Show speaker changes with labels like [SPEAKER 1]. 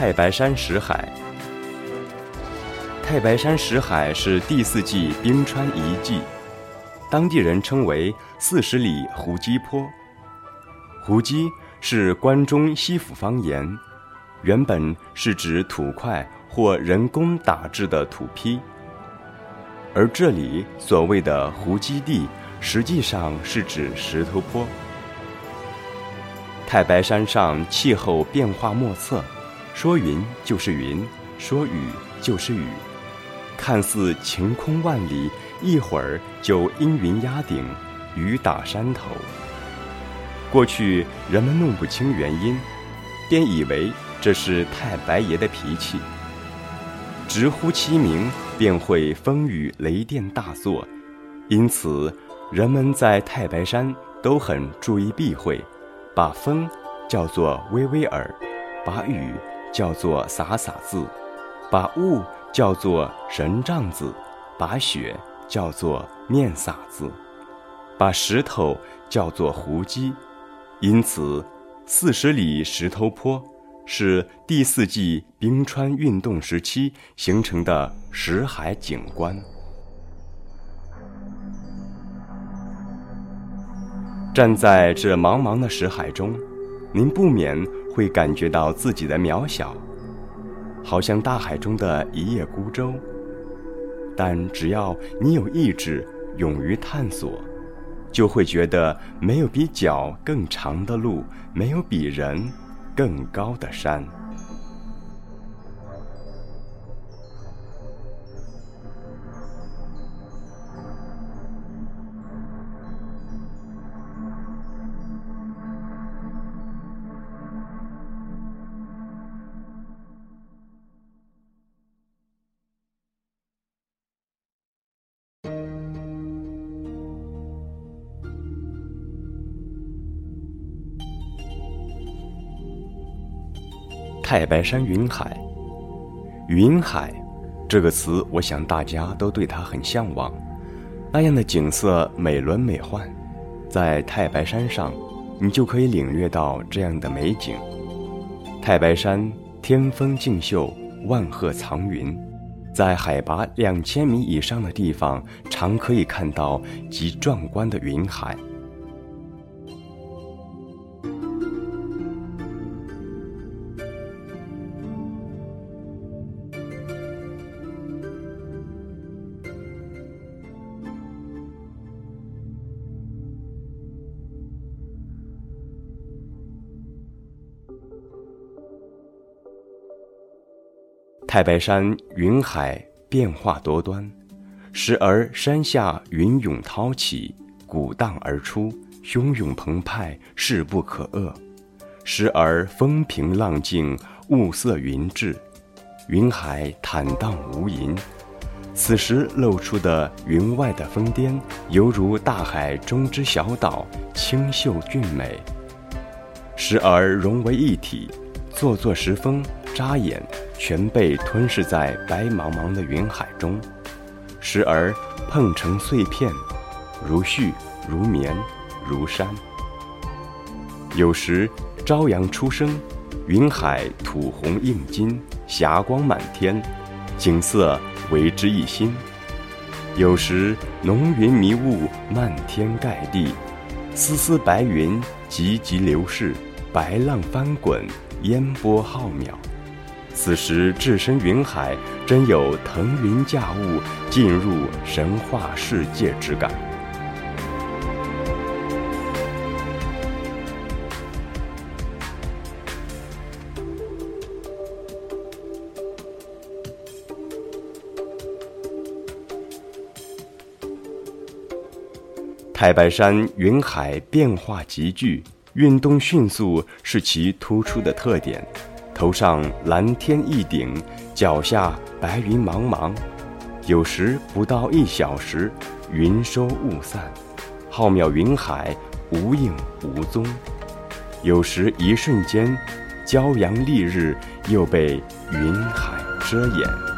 [SPEAKER 1] 太白山石海。太白山石海是第四纪冰川遗迹，当地人称为四十里胡姬坡。胡姬是关中西府方言，原本是指土块或人工打制的土坯，而这里所谓的胡姬地，实际上是指石头坡。太白山上气候变化莫测，说云就是云，说雨就是雨。看似晴空万里，一会儿就阴云压顶，雨打山头。过去人们弄不清原因，便以为这是太白爷的脾气。直呼其名，便会风雨雷电大作，因此人们在太白山都很注意避讳，把风叫做微微耳，把雨叫做洒洒字，把雾。叫做神杖子，把雪叫做面撒子，把石头叫做胡姬，因此四十里石头坡是第四纪冰川运动时期形成的石海景观。站在这茫茫的石海中，您不免会感觉到自己的渺小。好像大海中的一叶孤舟，但只要你有意志，勇于探索，就会觉得没有比脚更长的路，没有比人更高的山。太白山云海，云海这个词，我想大家都对它很向往。那样的景色美轮美奂，在太白山上，你就可以领略到这样的美景。太白山天峰竞秀，万壑藏云，在海拔两千米以上的地方，常可以看到极壮观的云海。太白山云海变化多端，时而山下云涌涛起，鼓荡而出，汹涌澎湃，势不可遏；时而风平浪静，雾色云至，云海坦荡无垠。此时露出的云外的峰巅，犹如大海中之小岛，清秀俊美；时而融为一体，座座石峰。眨眼，全被吞噬在白茫茫的云海中；时而碰成碎片，如絮、如绵、如山；有时朝阳初升，云海吐红映金，霞光满天，景色为之一新；有时浓云迷雾，漫天盖地，丝丝白云急急流逝，白浪翻滚，烟波浩渺。此时置身云海，真有腾云驾雾、进入神话世界之感。太白山云海变化急剧，运动迅速是其突出的特点。头上蓝天一顶，脚下白云茫茫，有时不到一小时，云收雾散，浩渺云海无影无踪；有时一瞬间，骄阳丽日又被云海遮掩。